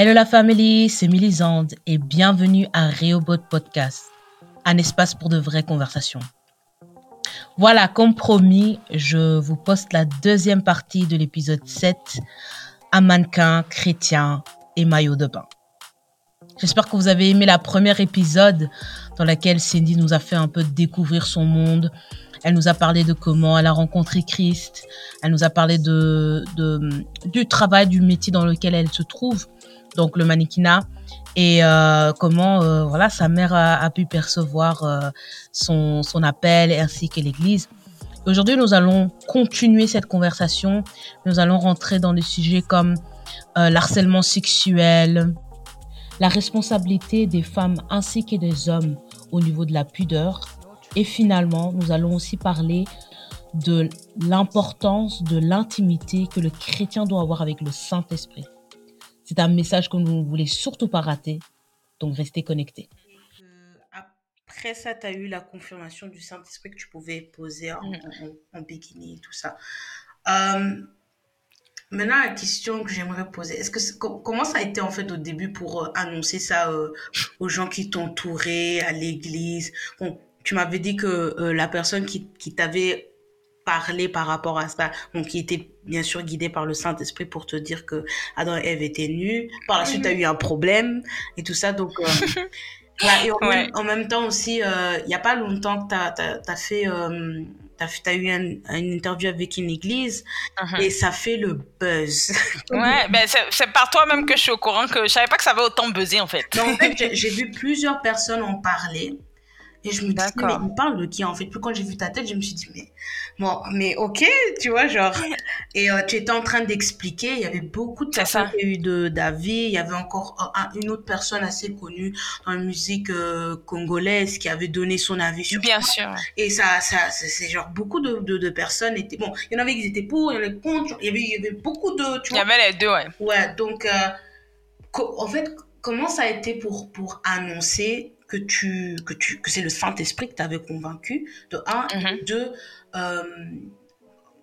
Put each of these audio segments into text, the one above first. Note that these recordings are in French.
Hello la famille, c'est Mélisande et bienvenue à Reobot Podcast, un espace pour de vraies conversations. Voilà, comme promis, je vous poste la deuxième partie de l'épisode 7, un mannequin chrétien et maillot de bain. J'espère que vous avez aimé la première épisode dans laquelle Cindy nous a fait un peu découvrir son monde. Elle nous a parlé de comment elle a rencontré Christ. Elle nous a parlé de, du travail, du métier dans lequel elle se trouve donc le mannequinat, et euh, comment euh, voilà sa mère a, pu percevoir euh, son, son appel ainsi que l'Église. Aujourd'hui, nous allons continuer cette conversation. Nous allons rentrer dans des sujets comme l'harcèlement sexuel, la responsabilité des femmes ainsi que des hommes au niveau de la pudeur. Et finalement, nous allons aussi parler de l'importance de l'intimité que le chrétien doit avoir avec le Saint-Esprit. C'est un message que vous ne voulez surtout pas rater. Donc, restez connectés. Après ça, tu as eu la confirmation du Saint-Esprit que tu pouvais poser en, mm. bikini et tout ça. Euh, maintenant, la question que j'aimerais poser, est-ce que comment ça a été en fait au début pour euh, annoncer ça euh, aux gens qui t'entouraient, à l'église? Bon, tu m'avais dit que la personne qui, qui t'avait parler par rapport à ça. Donc, qui était bien sûr guidé par le Saint-Esprit pour te dire que Adam et Ève étaient nus. Par la suite, tu as eu un problème et tout ça. Donc, euh, et en, même, temps aussi, euh, il n'y a pas longtemps que tu as, fait. Euh, tu as, eu une interview avec une église uh-huh. et ça fait le buzz. ouais, ben c'est par toi même que je suis au courant que je savais pas que ça avait autant buzzé en fait. en fait, j'ai vu plusieurs personnes en parler. Et je me dis, mais il parle de qui en fait? Puis quand j'ai vu ta tête, je me suis dit, mais, bon, mais ok, tu vois, genre. Et euh, tu étais en train d'expliquer, il y avait beaucoup de personnes qui ont eu d'avis. Il y avait encore euh, une autre personne assez connue dans la musique euh, congolaise qui avait donné son avis sur Bien sûr. Et ça, ça c'est genre beaucoup de, de, personnes étaient. Bon, il y en avait qui étaient pour, il y en avait contre, il y avait, il y avait beaucoup de. Tu vois, il y avait les deux, ouais. Ouais, donc, en fait, comment ça a été pour, pour annoncer que tu que tu que c'est le Saint Esprit que t'avais convaincu de un mm de euh,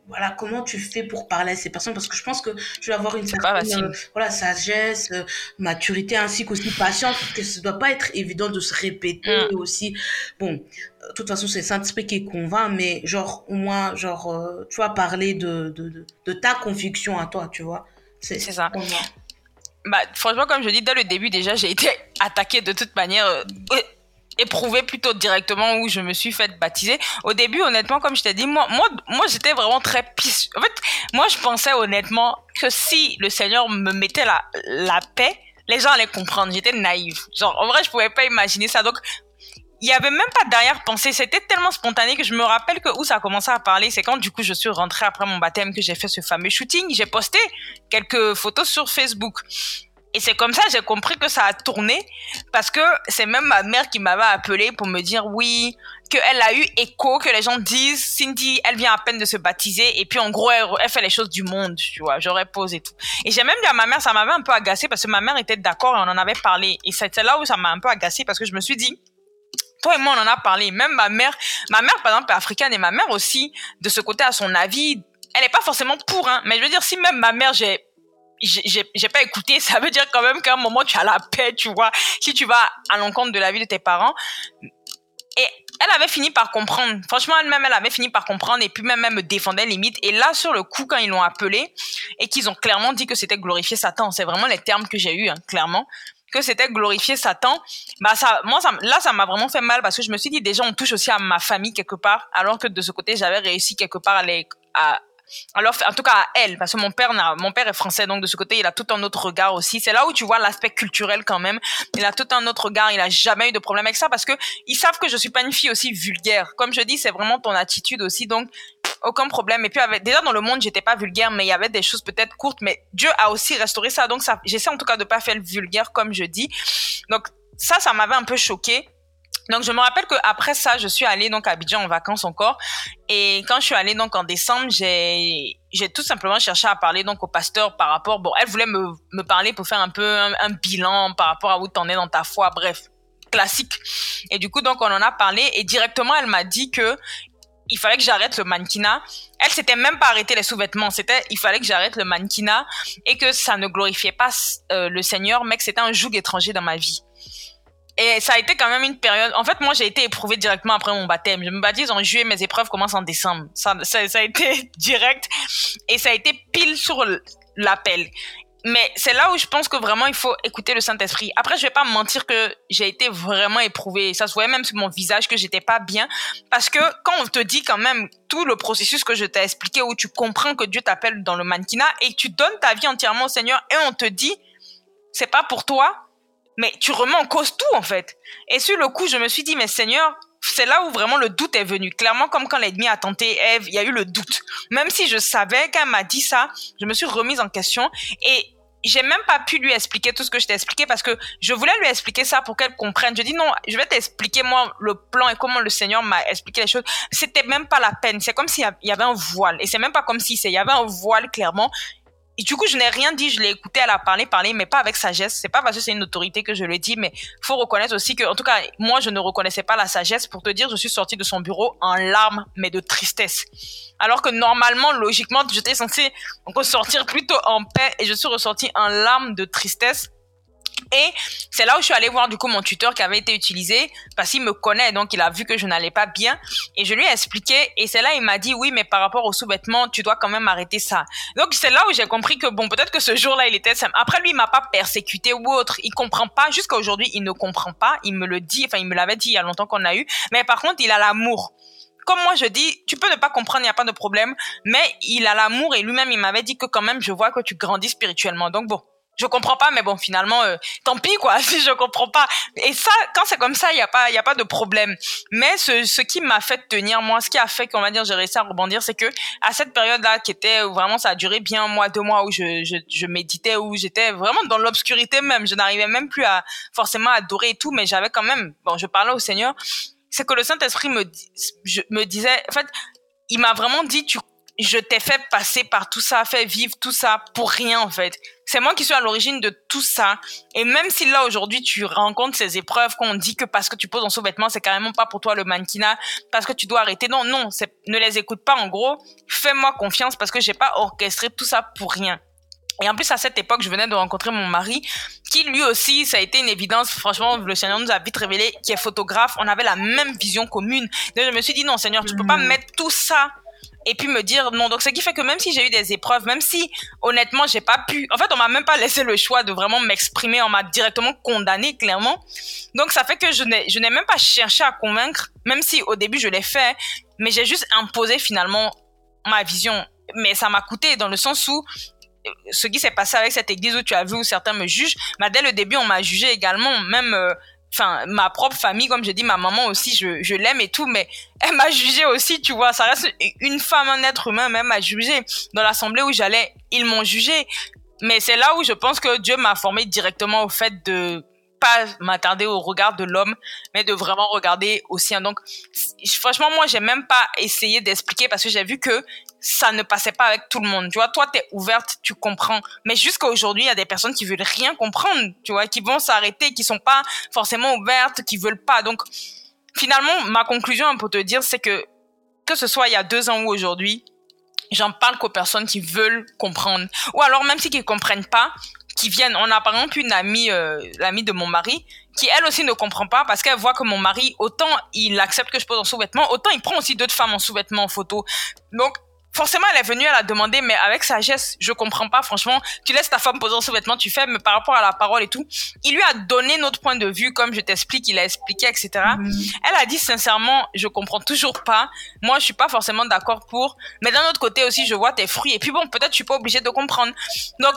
voilà comment tu fais pour parler à ces personnes? Parce que je pense que tu vas avoir une certaine euh, voilà sagesse euh, maturité ainsi qu'aussi patience que ce doit pas être évident de se répéter mm. aussi. Bon de toute façon c'est le Saint Esprit qui convainc mais genre au moins genre tu vas parler de, de, de, ta conviction à toi tu vois. C'est ça bah, franchement, comme je dis, dès le début, déjà, j'ai été attaquée de toute manière, euh, éprouvée plutôt directement où je me suis fait baptiser. Au début, honnêtement, comme je t'ai dit, moi, moi, moi j'étais vraiment très pisse. En fait, moi, je pensais honnêtement que si le Seigneur me mettait la, la paix, les gens allaient comprendre. J'étais naïve. Genre, en vrai, je pouvais pas imaginer ça. Donc, il y avait même pas d'arrière-pensée. C'était tellement spontané que je me rappelle que où ça a commencé à parler, c'est quand du coup je suis rentrée après mon baptême que j'ai fait ce fameux shooting. J'ai posté quelques photos sur Facebook. Et c'est comme ça j'ai compris que ça a tourné parce que c'est même ma mère qui m'avait appelé pour me dire oui, qu'elle a eu écho, que les gens disent Cindy, elle vient à peine de se baptiser et puis en gros elle, fait les choses du monde, tu vois, j'aurais posé tout. Et j'ai même dit à ma mère, ça m'avait un peu agacé parce que ma mère était d'accord et on en avait parlé. Et c'était là où ça m'a un peu agacé parce que je me suis dit, toi et moi, on en a parlé. Même ma mère, ma mère, par exemple, est africaine et ma mère aussi, de ce côté, à son avis. Elle n'est pas forcément pour, hein. Mais je veux dire, si même ma mère, j'ai, j'ai pas écouté, ça veut dire quand même qu'à un moment, tu as la paix, tu vois. Si tu vas à l'encontre de la vie de tes parents. Et elle avait fini par comprendre. Franchement, elle-même, elle avait fini par comprendre et puis même elle me défendait limite. Et là, sur le coup, quand ils l'ont appelé et qu'ils ont clairement dit que c'était glorifier Satan, c'est vraiment les termes que j'ai eu, hein, clairement que c'était glorifier Satan, bah ça, moi ça, là ça m'a vraiment fait mal parce que je me suis dit déjà on touche aussi à ma famille quelque part, alors que de ce côté j'avais réussi quelque part à les, à, alors en tout cas à elle parce que mon père mon père est français donc de ce côté il a tout un autre regard aussi. C'est là où tu vois l'aspect culturel quand même. Il a tout un autre regard il a jamais eu de problème avec ça parce que ils savent que je suis pas une fille aussi vulgaire. Comme je dis c'est vraiment ton attitude aussi donc aucun problème. Et puis déjà dans le monde, j'étais pas vulgaire, mais il y avait des choses peut-être courtes, mais Dieu a aussi restauré ça. Donc j'essaie en tout cas de pas faire le vulgaire comme je dis. Donc ça, ça m'avait un peu choqué. Donc je me rappelle que après ça, je suis allée donc à Abidjan en vacances encore. Et quand je suis allée donc en décembre, j'ai j'ai tout simplement cherché à parler donc au pasteur par rapport. Bon, elle voulait me me parler pour faire un peu un, bilan par rapport à où t'en es dans ta foi. Bref, classique. Et du coup donc on en a parlé et directement elle m'a dit que il fallait que j'arrête le mannequinat. Elle s'était même pas arrêté les sous-vêtements. C'était, il fallait que j'arrête le mannequinat et que ça ne glorifiait pas euh, le Seigneur, mais que c'était un joug étranger dans ma vie. Et ça a été quand même une période. En fait, moi, j'ai été éprouvée directement après mon baptême. Je me baptise en juillet, mes épreuves commencent en décembre. Ça, ça a été direct et ça a été pile sur l'appel mais c'est là où je pense que vraiment il faut écouter le Saint-Esprit. Après, je vais pas mentir que j'ai été vraiment éprouvée. Ça se voyait même sur mon visage que j'étais pas bien. Parce que quand on te dit quand même tout le processus que je t'ai expliqué où tu comprends que Dieu t'appelle dans le mannequinat et tu donnes ta vie entièrement au Seigneur et on te dit, c'est pas pour toi, mais tu remets en cause tout en fait. Et sur le coup, je me suis dit, mais Seigneur, c'est là où vraiment le doute est venu. Clairement, comme quand l'ennemi a tenté Ève, il y a eu le doute. Même si je savais qu'elle m'a dit ça, je me suis remise en question et j'ai même pas pu lui expliquer tout ce que je t'ai expliqué parce que je voulais lui expliquer ça pour qu'elle comprenne. Je dis non, je vais t'expliquer moi le plan et comment le Seigneur m'a expliqué les choses. C'était même pas la peine. C'est comme s'il y avait un voile et c'est même pas comme si c'est il y avait un voile clairement et du coup, je n'ai rien dit, je l'ai écouté, elle a parlé, parlé, mais pas avec sagesse. C'est pas parce que c'est une autorité que je le dis, mais faut reconnaître aussi que, en tout cas, moi, je ne reconnaissais pas la sagesse. Pour te dire, je suis sortie de son bureau en larmes, mais de tristesse. Alors que normalement, logiquement, j'étais censée ressortir plutôt en paix et je suis ressortie en larmes de tristesse et c'est là où je suis allée voir du coup mon tuteur qui avait été utilisé parce qu'il me connaît, donc il a vu que je n'allais pas bien. Et je lui ai expliqué et c'est là il m'a dit oui, mais par rapport aux sous-vêtements, tu dois quand même arrêter ça. Donc c'est là où j'ai compris que bon, peut-être que ce jour-là il était Après lui, il m'a pas persécuté ou autre. Il comprend pas. Jusqu'à aujourd'hui, il ne comprend pas. Il me le dit. Enfin, il me l'avait dit il y a longtemps qu'on a eu. Mais par contre, il a l'amour comme moi je dis, tu peux ne pas comprendre, il n'y a pas de problème, mais il a l'amour et lui-même il m'avait dit que quand même je vois que tu grandis spirituellement. Donc bon, je comprends pas mais bon finalement euh, tant pis quoi si je comprends pas. Et ça quand c'est comme ça il y a pas il y a pas de problème. Mais ce, ce qui m'a fait tenir moi ce qui a fait qu'on va dire j'ai réussi à rebondir c'est que à cette période là qui était vraiment ça a duré bien un mois deux mois où je je, je méditais où j'étais vraiment dans l'obscurité même. Je n'arrivais même plus à forcément adorer et tout mais j'avais quand même bon je parlais au Seigneur c'est que le Saint Esprit me je, me disait en fait il m'a vraiment dit tu je t'ai fait passer par tout ça, fait vivre tout ça pour rien en fait. C'est moi qui suis à l'origine de tout ça. Et même si là aujourd'hui tu rencontres ces épreuves qu'on dit que parce que tu poses un sous-vêtement, c'est carrément pas pour toi le mannequinat, parce que tu dois arrêter. Non, non, ne les écoute pas en gros. Fais-moi confiance parce que j'ai pas orchestré tout ça pour rien. Et en plus, à cette époque, je venais de rencontrer mon mari, qui lui aussi, ça a été une évidence. Franchement, le Seigneur nous a vite révélé, qui est photographe. On avait la même vision commune. Donc, je me suis dit, non, Seigneur, tu peux pas mm. mettre tout ça et puis me dire non. Donc, ce qui fait que même si j'ai eu des épreuves, même si honnêtement, j'ai pas pu, en fait, on m'a même pas laissé le choix de vraiment m'exprimer, on m'a directement condamné clairement. Donc, ça fait que je n'ai, même pas cherché à convaincre, même si au début je l'ai fait, mais j'ai juste imposé finalement ma vision. Mais ça m'a coûté dans le sens où euh, ce qui s'est passé avec cette église où tu as vu où certains me jugent, bah dès le début on m'a jugé également, même euh, enfin ma propre famille comme je dis ma maman aussi je, je l'aime et tout mais elle m'a jugé aussi tu vois. Ça reste une femme un être humain même m'a jugé dans l'assemblée où j'allais ils m'ont jugé mais c'est là où je pense que Dieu m'a formé directement au fait de pas m'attarder au regard de l'homme, mais de vraiment regarder aussi. Donc, franchement, moi, j'ai même pas essayé d'expliquer parce que j'ai vu que ça ne passait pas avec tout le monde. Tu vois, toi, tu es ouverte, tu comprends. Mais jusqu'à aujourd'hui, il y a des personnes qui veulent rien comprendre, tu vois, qui vont s'arrêter, qui sont pas forcément ouvertes, qui veulent pas. Donc, finalement, ma conclusion pour te dire, c'est que, que ce soit il y a deux ans ou aujourd'hui, j'en parle qu'aux personnes qui veulent comprendre. Ou alors, même si qu'ils comprennent pas, qui viennent. On a par exemple une amie, euh, l'amie de mon mari, qui elle aussi ne comprend pas parce qu'elle voit que mon mari, autant il accepte que je pose en sous-vêtements, autant il prend aussi d'autres femmes en sous-vêtements en photo. Donc, forcément, elle est venue, elle a demandé, mais avec sagesse, je comprends pas, franchement, tu laisses ta femme poser en sous-vêtements, tu fais, mais par rapport à la parole et tout, il lui a donné notre point de vue, comme je t'explique, il a expliqué, etc. Mhm. Elle a dit, sincèrement, je comprends toujours pas. Moi, je suis pas forcément d'accord pour, mais d'un autre côté aussi, je vois tes fruits, et puis bon, peut-être je suis pas obligée de comprendre. Donc,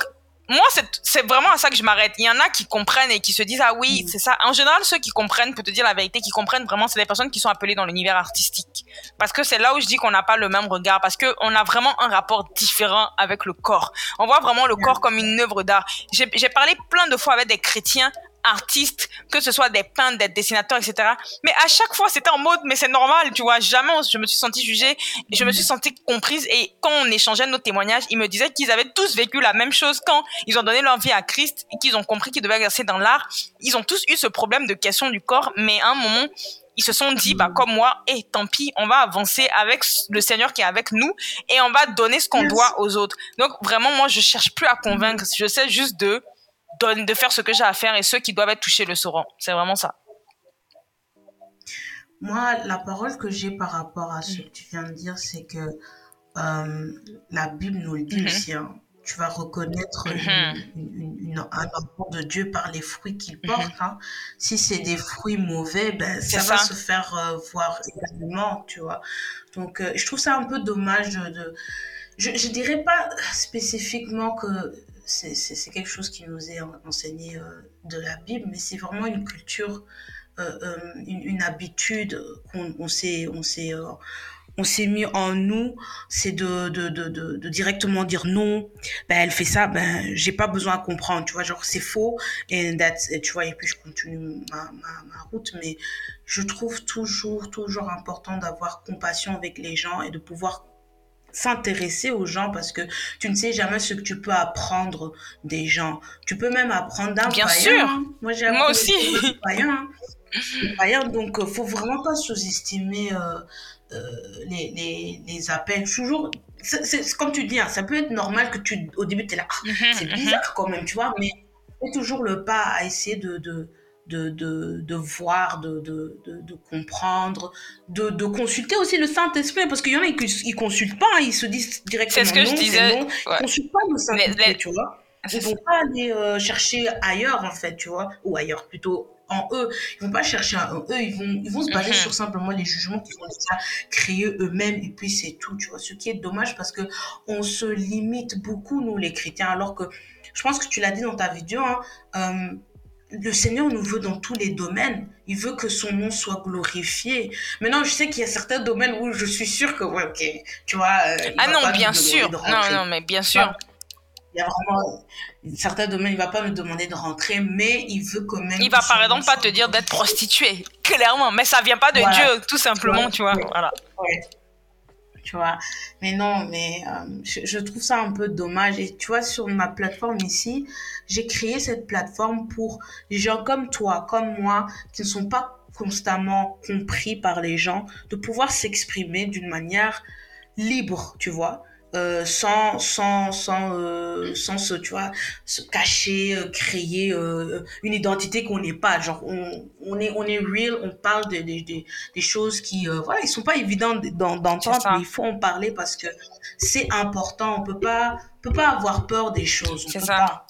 moi, c'est vraiment à ça que je m'arrête. Il y en a qui comprennent et qui se disent, ah oui, mm. c'est ça. En général, ceux qui comprennent, pour te dire la vérité, qui comprennent vraiment, c'est les personnes qui sont appelées dans l'univers artistique. Parce que c'est là où je dis qu'on n'a pas le même regard, parce qu'on a vraiment un rapport différent avec le corps. On voit vraiment le corps comme une œuvre d'art. J'ai parlé plein de fois avec des chrétiens artistes, que ce soit des peintres, des dessinateurs, etc. Mais à chaque fois, c'était en mode, mais c'est normal, tu vois. Jamais je me suis sentie jugée, je me suis sentie comprise. Et quand on échangeait nos témoignages, ils me disaient qu'ils avaient tous vécu la même chose quand ils ont donné leur vie à Christ et qu'ils ont compris qu'ils devaient exercer dans l'art. Ils ont tous eu ce problème de question du corps, mais à un moment, ils se sont dit, bah, comme moi, et tant pis, on va avancer avec le Seigneur qui est avec nous et on va donner ce qu'on doit aux autres. Donc, vraiment, moi, je cherche plus à convaincre. Je sais juste de, de, faire ce que j'ai à faire et ceux qui doivent être touchés le sauront. C'est vraiment ça. Moi, la parole que j'ai par rapport à ce que tu viens de dire, c'est que euh, la Bible nous le dit mm-hmm. aussi. Hein tu vas reconnaître mhm. un enfant de Dieu par les fruits qu'il mhm. porte. Hein. Si c'est des fruits mauvais, ben, ça, va se faire euh, voir également, tu vois. Donc, euh, je trouve ça un peu dommage de... je ne dirais pas spécifiquement que c'est quelque chose qui nous est enseigné euh, de la Bible, mais c'est vraiment une culture, une, une, habitude qu'on on s'est on s'est mis en nous, c'est de, de, de, de, directement dire non, ben elle fait ça, ben j'ai pas besoin à comprendre, tu vois, genre c'est faux, et, tu vois, et puis je continue ma, ma, ma route, mais je trouve toujours, toujours important d'avoir compassion avec les gens et de pouvoir s'intéresser aux gens parce que tu ne sais jamais ce que tu peux apprendre des gens. Tu peux même apprendre d'un Bien sûr. Hein. Moi, j'ai Moi aussi. Païen, hein. donc, euh, faut vraiment pas sous-estimer euh, euh, les, les, les, appels. Toujours, c'est comme tu dis, hein, ça peut être normal que tu, au début, tu es là, ah, mhm, c'est mhm. bizarre quand même, tu vois, mais fais toujours le pas à essayer de, de, de, de, de voir, de, de, de, comprendre, de, de consulter aussi le Saint-Esprit, parce qu'il y en a qui ne consultent pas, hein, ils se disent directement C'est ce que je disais. Ils ne consultent pas le Saint-Esprit, tu vois. Ils ne vont pas aller euh, chercher ailleurs, en fait, tu vois, ou ailleurs plutôt en eux. Ils vont pas chercher en eux, ils vont, ils vont se baser mhm. sur simplement les jugements qu'ils ont déjà créés eux-mêmes et puis c'est tout, tu vois. Ce qui est dommage parce que on se limite beaucoup, nous, les chrétiens, alors que je pense que tu l'as dit dans ta vidéo, hein, euh, le Seigneur nous veut dans tous les domaines. Il veut que son nom soit glorifié. Maintenant, je sais qu'il y a certains domaines où je suis sûre que, ouais, ok, tu vois. Euh, ah non, bien sûr. Non, non, mais bien sûr il y a vraiment certains domaines, il va pas me demander de rentrer, mais il veut quand même. Il va par exemple pas te dire d'être prostituée, clairement, mais ça vient pas de Dieu, tout simplement, tu vois. Voilà. Tu vois. Mais non, mais euh, je, trouve ça un peu dommage. Et tu vois, sur ma plateforme ici, j'ai créé cette plateforme pour les gens comme toi, comme moi, qui ne sont pas constamment compris par les gens, de pouvoir s'exprimer d'une manière libre, tu vois. Euh, sans sans sans euh, sans se tu vois se cacher euh, créer une identité qu'on n'est pas. Genre on, on est on est real on parle des des des choses qui voilà ils sont pas évidents d'entendre mais il faut en parler parce que c'est important. On peut pas peut pas avoir peur des choses. C'est ça.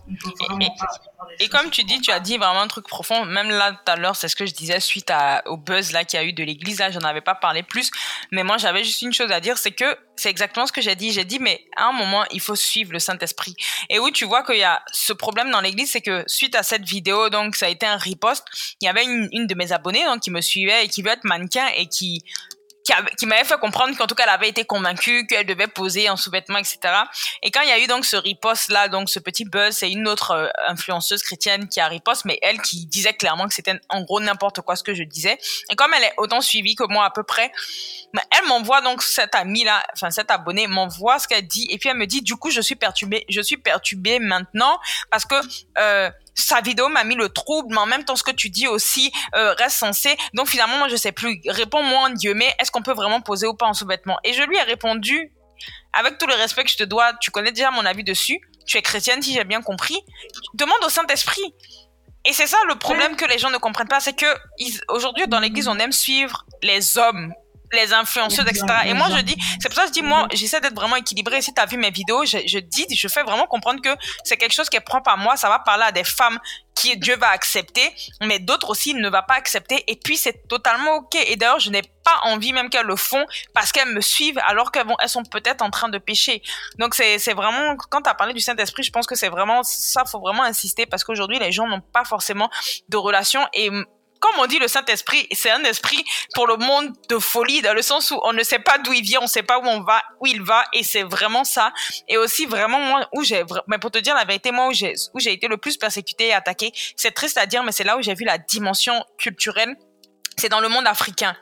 et, comme tu dis, tu as dit vraiment un truc profond. Même là, tout à l'heure, c'est ce que je disais suite à, au buzz là qu'il y a eu de l'église. Là, j'en avais pas parlé plus. Mais moi, j'avais juste une chose à dire, c'est que c'est exactement ce que j'ai dit. J'ai dit, mais à un moment, il faut suivre le Saint-Esprit. Et oui, tu vois qu'il y a ce problème dans l'église, c'est que suite à cette vidéo, donc, ça a été un riposte. Il y avait une, une de mes abonnées, donc, qui me suivait et qui veut être mannequin et qui qui, m'avait fait comprendre qu'en tout cas elle avait été convaincue qu'elle devait poser en sous-vêtements, etc. Et quand il y a eu donc ce riposte là, donc ce petit buzz, c'est une autre euh, influenceuse chrétienne qui a riposte, mais elle qui disait clairement que c'était en gros n'importe quoi ce que je disais. Et comme elle est autant suivie que moi à peu près, elle m'envoie donc cette amie là, enfin cette abonnée m'envoie ce qu'elle dit et puis elle me dit du coup je suis perturbée, je suis perturbée maintenant parce que euh, sa vidéo m'a mis le trouble, mais en même temps, ce que tu dis aussi euh, reste censé. Donc finalement, moi, je sais plus. Réponds-moi en Dieu, mais est-ce qu'on peut vraiment poser ou pas en sous-vêtements? Et je lui ai répondu, avec tout le respect que je te dois, tu connais déjà mon avis dessus. Tu es chrétienne, si j'ai bien compris. Demande au Saint-Esprit. Et c'est ça le problème que les gens ne comprennent pas, c'est que aujourd'hui dans l'Église, on aime suivre les hommes les influenceuses, etc. Et moi, je dis, c'est pour ça que je dis, moi, j'essaie d'être vraiment équilibré. Si tu as vu mes vidéos, je, je, dis, je fais vraiment comprendre que c'est quelque chose qui est propre à moi. Ça va parler à des femmes qui Dieu va accepter, mais d'autres aussi ne va pas accepter. Et puis, c'est totalement OK. Et d'ailleurs, je n'ai pas envie même qu'elles le font parce qu'elles me suivent alors qu'elles elles sont peut-être en train de pécher. Donc, c'est, c'est vraiment, quand tu as parlé du Saint-Esprit, je pense que c'est vraiment, ça, faut vraiment insister parce qu'aujourd'hui, les gens n'ont pas forcément de relation et comme on dit, le Saint-Esprit, c'est un esprit pour le monde de folie, dans le sens où on ne sait pas d'où il vient, on ne sait pas où on va, où il va, et c'est vraiment ça. Et aussi, vraiment, moi, où j'ai, mais pour te dire la vérité, moi, où j'ai, où j'ai été le plus persécuté et attaqué, c'est triste à dire, mais c'est là où j'ai vu la dimension culturelle c'est dans le monde africain.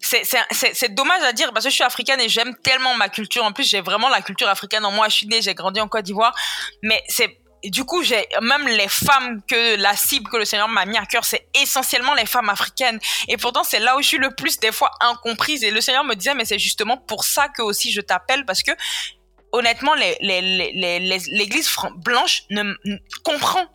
C'est dommage à dire parce que je suis africaine et j'aime tellement ma culture. En plus, j'ai vraiment la culture africaine en moi. Je suis née, j'ai grandi en Côte d'Ivoire. Mais c'est du coup, j'ai même les femmes que la cible que le Seigneur m'a mis à cœur, c'est essentiellement les femmes africaines. Et pourtant, c'est là où je suis le plus des fois incomprise. Et le Seigneur me disait, mais c'est justement pour ça que aussi je t'appelle parce que honnêtement, l'église les, les, les, blanche ne, comprend.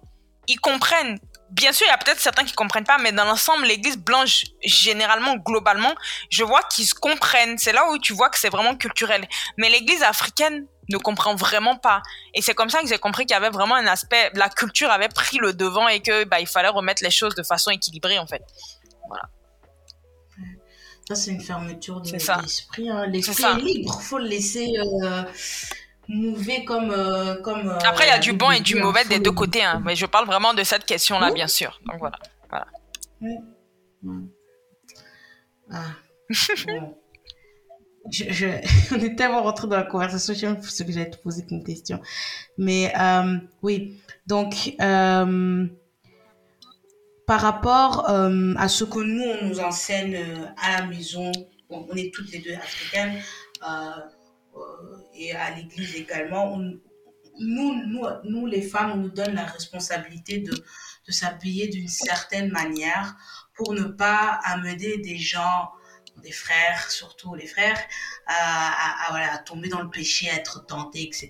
Ils comprennent bien sûr, il y a peut-être certains qui comprennent pas, mais dans l'ensemble, l'église blanche, généralement, globalement, je vois qu'ils se comprennent. C'est là où tu vois que c'est vraiment culturel. Mais l'église africaine ne comprend vraiment pas. Et c'est comme ça que j'ai compris qu'il y avait vraiment un aspect, la culture avait pris le devant et que, bah, il fallait remettre les choses de façon équilibrée, en fait. Voilà. Ça, c'est une fermeture de l'esprit. Hein. L'esprit est, libre. Il faut le laisser euh, mouver comme. Euh, comme euh, Après, il y a du bon et du mauvais des deux côtés. Hein. Mais je parle vraiment de cette question-là, bien sûr. Donc voilà. voilà. Ah. je, on est tellement rentré dans la conversation, je sais que j'allais te poser comme question. Mais euh, oui, donc euh, par rapport euh, à ce que nous, on nous enseigne à la maison, on est toutes les deux africaines, et à l'église également, nous, nous, nous, les femmes, on nous donne la responsabilité de, de s'habiller d'une certaine manière pour ne pas amener des gens des frères, surtout les frères, à, voilà, tomber dans le péché, à être tentés, etc.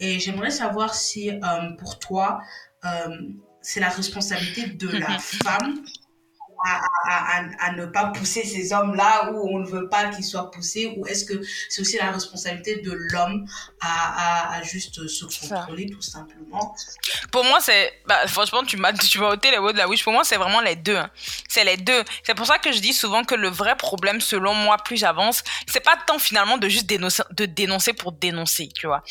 Et j'aimerais savoir si euh, pour toi, euh, c'est la responsabilité de la femme à, ne pas pousser ces hommes-là où on ne veut pas qu'ils soient poussés ou est-ce que c'est aussi la responsabilité de l'homme à, juste se contrôler tout simplement? Pour moi, c'est... Bah, franchement, tu m'as, tu m'as ôté les mots de la bouche. Pour moi, c'est vraiment les deux. Hein. C'est les deux. C'est pour ça que je dis souvent que le vrai problème, selon moi, plus j'avance, c'est pas tant finalement de juste dénoncer, de dénoncer pour dénoncer, tu vois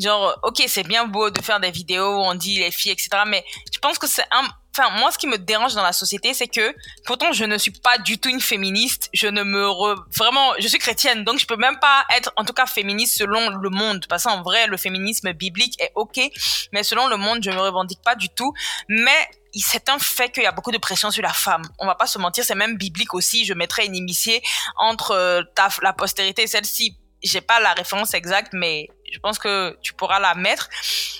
genre ok c'est bien beau de faire des vidéos où on dit les filles etc mais je pense que c'est un enfin moi ce qui me dérange dans la société c'est que pourtant je ne suis pas du tout une féministe je ne me vraiment je suis chrétienne donc je peux même pas être en tout cas féministe selon le monde parce qu'en vrai le féminisme biblique est ok mais selon le monde je me revendique pas du tout mais c'est un fait qu'il y a beaucoup de pression sur la femme. On va pas se mentir, c'est même biblique aussi. Je mettrais une inimitié entre euh, ta, la postérité et celle-ci. J'ai pas la référence exacte, mais je pense que tu pourras la mettre.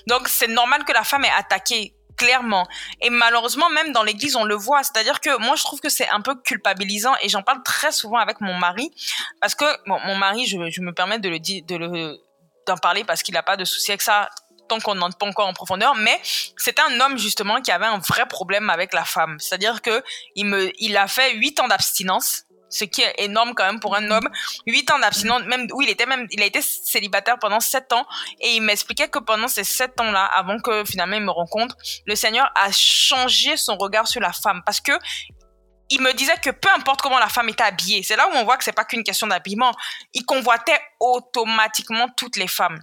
Donc, c'est normal que la femme ait attaqué clairement. Et malheureusement, même dans l'église, on le voit. C'est-à-dire que moi, je trouve que c'est un peu culpabilisant et j'en parle très souvent avec mon mari parce que bon, mon mari, je, je me permets de le dire, de le d'en parler parce qu'il n'a pas de souci avec ça tant qu'on n'entre pas encore en profondeur, mais c'est un homme justement qui avait un vrai problème avec la femme. C'est-à-dire que il me, il a fait huit ans d'abstinence ce qui est énorme quand même pour un homme. Huit ans d'abstinence, même où il était même, il a été célibataire pendant sept ans et il m'expliquait que pendant ces sept ans-là, avant que finalement il me rencontre, le Seigneur a changé son regard sur la femme parce que il me disait que peu importe comment la femme était habillée, c'est là où on voit que c'est pas qu'une question d'habillement, il convoitait automatiquement toutes les femmes.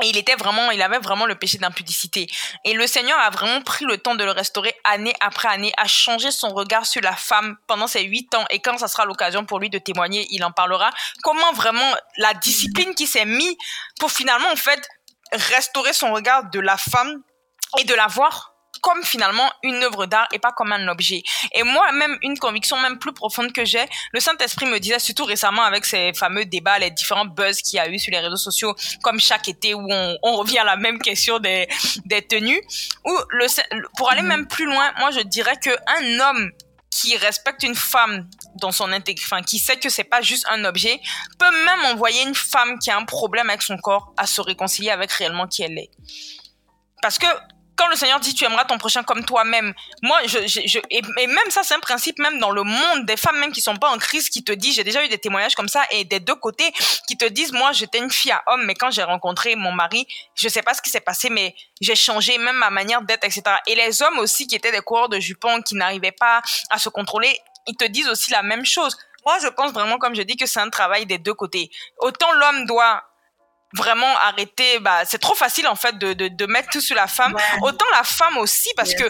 Et il était vraiment, il avait vraiment le péché d'impudicité. Et le Seigneur a vraiment pris le temps de le restaurer année après année, a changé son regard sur la femme pendant ces huit ans. Et quand ça sera l'occasion pour lui de témoigner, il en parlera. Comment vraiment la discipline qui s'est mise pour finalement, en fait, restaurer son regard de la femme et de la voir comme finalement une œuvre d'art et pas comme un objet. Et moi, même une conviction même plus profonde que j'ai, le Saint-Esprit me disait, surtout récemment avec ces fameux débats, les différents buzz qu'il y a eu sur les réseaux sociaux, comme chaque été où on, on revient à la même question des, des tenues, où le, pour aller même plus loin, moi je dirais que un homme qui respecte une femme dans son intégrité, enfin, qui sait que c'est pas juste un objet, peut même envoyer une femme qui a un problème avec son corps à se réconcilier avec réellement qui elle est. Parce que quand le Seigneur dit tu aimeras ton prochain comme toi-même, moi, je, je, et, même ça, c'est un principe même dans le monde des femmes même qui sont pas en crise, qui te disent, j'ai déjà eu des témoignages comme ça et des deux côtés qui te disent, moi, j'étais une fille à homme, mais quand j'ai rencontré mon mari, je sais pas ce qui s'est passé, mais j'ai changé même ma manière d'être, etc. Et les hommes aussi qui étaient des coureurs de jupons, qui n'arrivaient pas à se contrôler, ils te disent aussi la même chose. Moi, je pense vraiment, comme je dis, que c'est un travail des deux côtés. Autant l'homme doit vraiment arrêter bah c'est trop facile en fait de, de, de mettre tout sur la femme autant la femme aussi parce que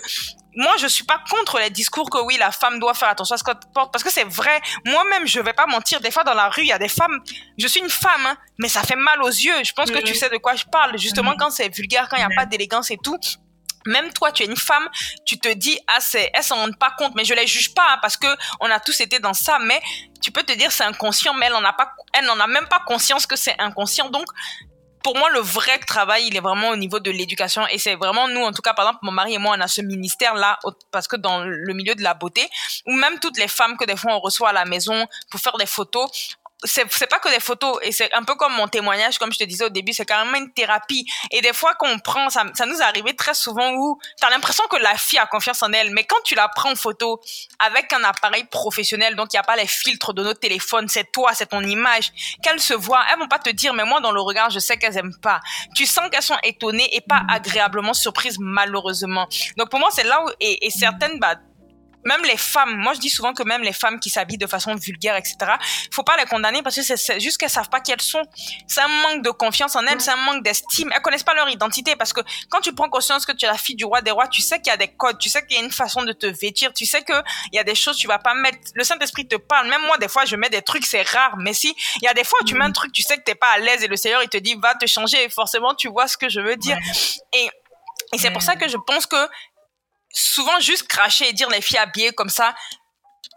moi, je suis pas contre les discours que oui, la femme doit faire attention à ce qu'elle porte, parce que c'est vrai. Moi-même, je vais pas mentir. Des fois, dans la rue, il y a des femmes. Je suis une femme, hein, mais ça fait mal aux yeux. Je pense que tu sais de quoi je parle. Justement, quand c'est vulgaire, quand il y a pas d'élégance et tout. Même toi, tu es une femme, tu te dis ah c'est, elles s'en rendent pas compte, mais je les juge pas hein, parce que on a tous été dans ça. Mais tu peux te dire c'est inconscient, mais elle n'en a pas, elle n'en a même pas conscience que c'est inconscient. Donc pour moi, le vrai travail, il est vraiment au niveau de l'éducation. Et c'est vraiment nous, en tout cas, par exemple, mon mari et moi, on a ce ministère-là, parce que dans le milieu de la beauté, ou même toutes les femmes que des fois on reçoit à la maison pour faire des photos, c'est pas que des photos et c'est un peu comme mon témoignage comme je te disais au début c'est carrément une thérapie. Et des fois qu'on prend ça ça nous est arrivé très souvent où tu as l'impression que la fille a confiance en elle mais quand tu la prends en photo avec un appareil professionnel donc il y a pas les filtres de nos téléphones c'est toi c'est ton image qu'elles se voient elles vont pas te dire mais moi dans le regard je sais qu'elles aiment pas. Tu sens qu'elles sont étonnées et pas agréablement surprises malheureusement. Donc pour moi c'est là où et, et certaines bah même les femmes, moi je dis souvent que même les femmes qui s'habillent de façon vulgaire, etc., faut pas les condamner parce que c'est juste qu'elles savent pas qui elles sont. C'est un manque de confiance en elles, c'est un manque d'estime. Elles connaissent pas leur identité parce que quand tu prends conscience que tu es la fille du roi des rois, tu sais qu'il y a des codes, tu sais qu'il y a une façon de te vêtir, tu sais que il y a des choses tu vas pas mettre. Le Saint-Esprit te parle. Même moi, des fois, je mets des trucs, c'est rare, mais si il y a des fois où tu mets un truc, tu sais que t'es pas à l'aise et le Seigneur il te dit va te changer et forcément tu vois ce que je veux dire. Et et c'est pour ça que je pense que souvent juste cracher et dire les filles habillées comme ça,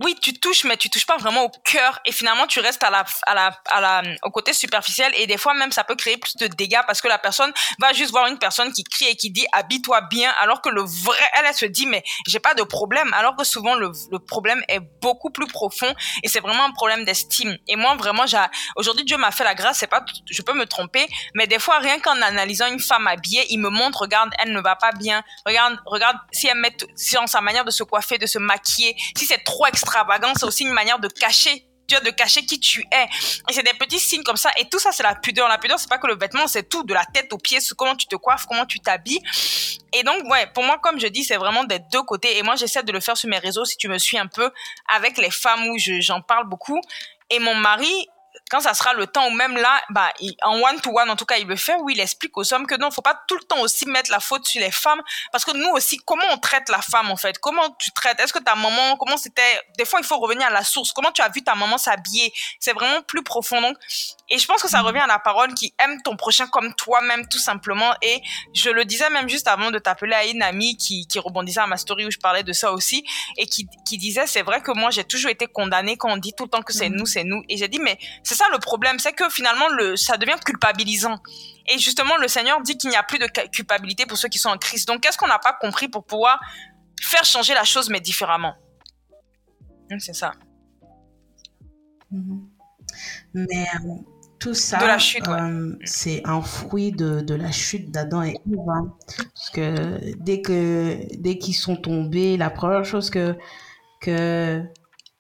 oui, tu touches, mais tu touches pas vraiment au cœur et finalement tu restes à la, à la, à la, au côté superficiel et des fois même ça peut créer plus de dégâts parce que la personne va juste voir une personne qui crie et qui dit habille-toi bien alors que le vrai, elle, elle se dit mais j'ai pas de problème alors que souvent le, problème est beaucoup plus profond et c'est vraiment un problème d'estime. Et moi vraiment, j'ai, aujourd'hui Dieu m'a fait la grâce, c'est pas, je peux me tromper, mais des fois rien qu'en analysant une femme habillée, il me montre, regarde, elle ne va pas bien, regarde, regarde si elle met, si dans sa manière de se coiffer, de se maquiller, si c'est trop extravagance, c'est aussi une manière de cacher tu as de cacher qui tu es. Et c'est des petits signes comme ça. Et tout ça, c'est la pudeur. La pudeur, c'est pas que le vêtement, c'est tout, de la tête aux pieds, comment tu te coiffes, comment tu t'habilles. Et donc, ouais, pour moi, comme je dis, c'est vraiment des deux côtés. Et moi, j'essaie de le faire sur mes réseaux, si tu me suis un peu, avec les femmes où j'en parle beaucoup. Et mon mari, quand ça sera le temps ou même là, bah, en one to one, en tout cas, il le fait où il explique aux hommes que non, faut pas tout le temps aussi mettre la faute sur les femmes, parce que nous aussi, comment on traite la femme en fait? Comment tu traites? Est-ce que ta maman, comment c'était? Des fois, il faut revenir à la source. Comment tu as vu ta maman s'habiller? C'est vraiment plus profond. Donc, et je pense que ça revient à la parole qui aime ton prochain comme toi-même, tout simplement. Et je le disais même juste avant de t'appeler à une amie qui, qui rebondissait à ma story où je parlais de ça aussi, et qui, qui disait, c'est vrai que moi, j'ai toujours été condamnée quand on dit tout le temps que c'est mm. nous, c'est nous. Et j'ai dit, mais c'est ça le problème, c'est que finalement, le, ça devient culpabilisant. Et justement, le Seigneur dit qu'il n'y a plus de culpabilité pour ceux qui sont en Christ. Donc, qu'est-ce qu'on n'a pas compris pour pouvoir faire changer la chose, mais différemment? C'est ça. Mm-hmm. Mais euh, tout ça, euh, c'est un fruit de, de la chute d'Adam et Eve. Hein. Parce que dès que dès qu'ils sont tombés, la première chose que que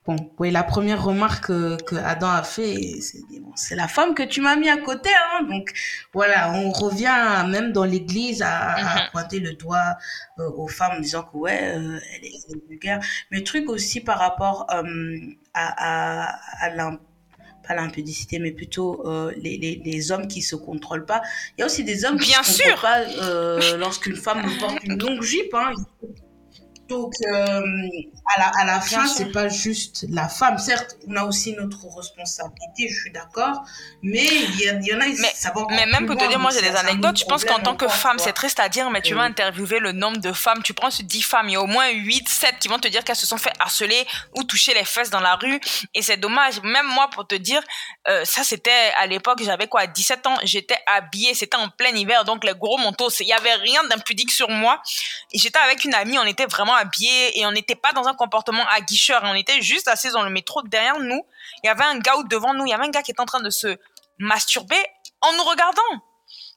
bon, oui, la première remarque que, que Adam a fait, c'est bon, la femme que tu m'as mis à côté. Hein. Donc voilà, on revient même dans l'église à, mm-hmm. pointer le doigt euh, aux femmes en disant que ouais, euh, elle est vulgaire. Mais truc aussi par rapport à, à, à pas l'impudicité, mais plutôt euh, les, les, les, hommes qui se contrôlent pas. Il y a aussi des hommes qui Bien se contrôlent pas euh, lorsqu'une femme porte une longue jupe. Hein. Donc, euh, à la, à la fin, c'est pas juste la femme. Certes, on a aussi notre responsabilité, je suis d'accord, mais il y, y, en a, mais, ça va Mais même pour te dire, moi, j'ai des anecdotes. Je pense qu'en tant que femme, c'est triste à dire, mais tu vas interviewer le nombre de femmes. Tu prends sur 10 femmes, il y a au moins 8, 7 qui vont te dire qu'elles se sont fait harceler ou toucher les fesses dans la rue. Et c'est dommage. Même moi, pour te dire, euh, ça, c'était à l'époque, j'avais quoi, 17 ans, j'étais habillée, c'était en plein hiver, donc les gros manteaux, il y avait rien d'impudique sur moi. J'étais avec une amie, on était vraiment habillés et on n'était pas dans un comportement aguicheur. On était juste assis dans le métro. Derrière nous, il y avait un gars devant nous, il y avait un gars qui était en train de se masturber en nous regardant.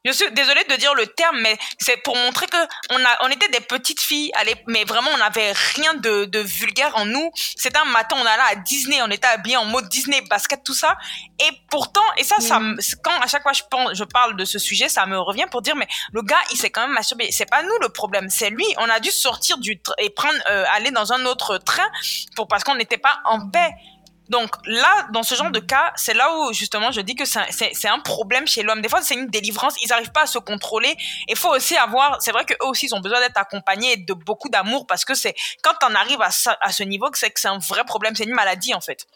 Je suis désolée de dire le terme, mais c'est pour montrer que on a, on était des petites filles, mais vraiment on n'avait rien de, de vulgaire en nous. C'était un matin, on allait à Disney, on était habillés en mode Disney, basket, tout ça. Et pourtant, et ça, ça, mm. quand à chaque fois je pense, je parle de ce sujet, ça me revient pour dire, mais le gars, il s'est quand même masturbé. C'est pas nous le problème, c'est lui. On a dû sortir du et prendre, euh, aller dans un autre train pour parce qu'on n'était pas en paix Donc là, dans ce genre de cas, c'est là où justement je dis que c'est un problème chez l'homme. Des fois, c'est une délivrance, ils n'arrivent pas à se contrôler. Il faut aussi avoir, c'est vrai qu'eux aussi, ils ont besoin d'être accompagnés de beaucoup d'amour parce que c'est quand on arrive à, à ce niveau que c'est que c'est un vrai problème, c'est une maladie en fait.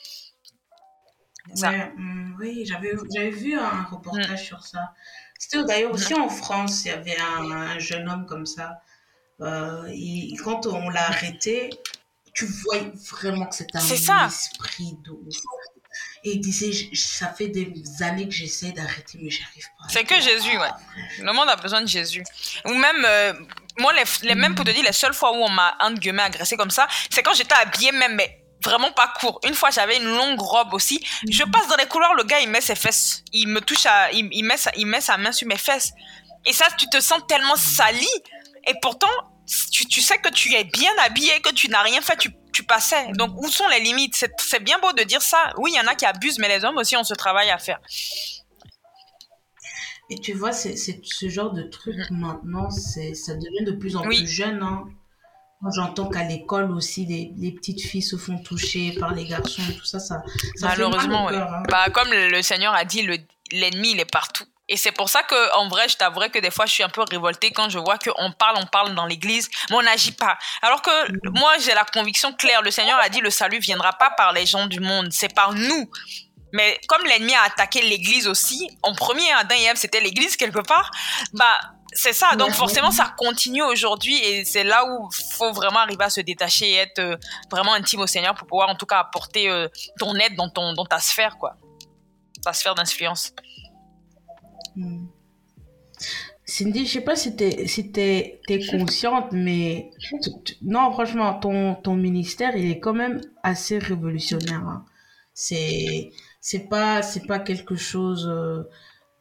Mm, oui, j'avais vu un reportage mm. sur ça. C'était d'ailleurs aussi en France, il y avait un, jeune homme comme ça. Euh, quand on l'a arrêté, tu vois vraiment que c'est un esprit de et il disait ça fait des années que j'essaie d'arrêter mais j'arrive pas c'est que Jésus ouais le monde a besoin de Jésus ou même euh, moi les, les mêmes pour te dire les seules fois où on m'a entre guillemets agressé comme ça c'est quand j'étais habillée même mais vraiment pas court. Une fois, j'avais une longue robe aussi. Je passe dans les couloirs, le gars, il met ses fesses. Il me touche à, il, met sa, il met sa main sur mes fesses. Et ça, tu te sens tellement sali. Et pourtant, tu, tu sais que tu es bien habillé, que tu n'as rien fait, tu, tu passais. Donc, où sont les limites? C'est bien beau de dire ça. Oui, il y en a qui abusent, mais les hommes aussi ont ce travail à faire. Et tu vois, c'est ce genre de truc mm-hmm. maintenant, ça devient de plus en plus jeune. Hein. J'entends qu'à l'école aussi, les, les, petites filles se font toucher par les garçons et tout ça. ça, Malheureusement, hein. bah, comme le, Seigneur a dit, l'ennemi, il est partout. Et c'est pour ça que, en vrai, je t'avouerai que des fois, je suis un peu révoltée quand je vois qu'on parle, on parle dans l'église, mais on n'agit pas. Alors que moi, j'ai la conviction claire. Le Seigneur a dit, le salut viendra pas par les gens du monde, c'est par nous. Mais comme l'ennemi a attaqué l'église aussi, en premier, Adam et Ève, c'était l'église quelque part, bah, c'est ça. Donc forcément, ça continue aujourd'hui et c'est là où faut vraiment arriver à se détacher et être euh, vraiment intime au Seigneur pour pouvoir en tout cas apporter euh, ton aide dans ton dans ta sphère quoi, ta sphère d'influence. Hmm. Cindy, je sais pas si tu si es consciente, mais non, franchement, ton, ton ministère, il est quand même assez révolutionnaire. Hein. C'est c'est pas c'est pas quelque chose euh,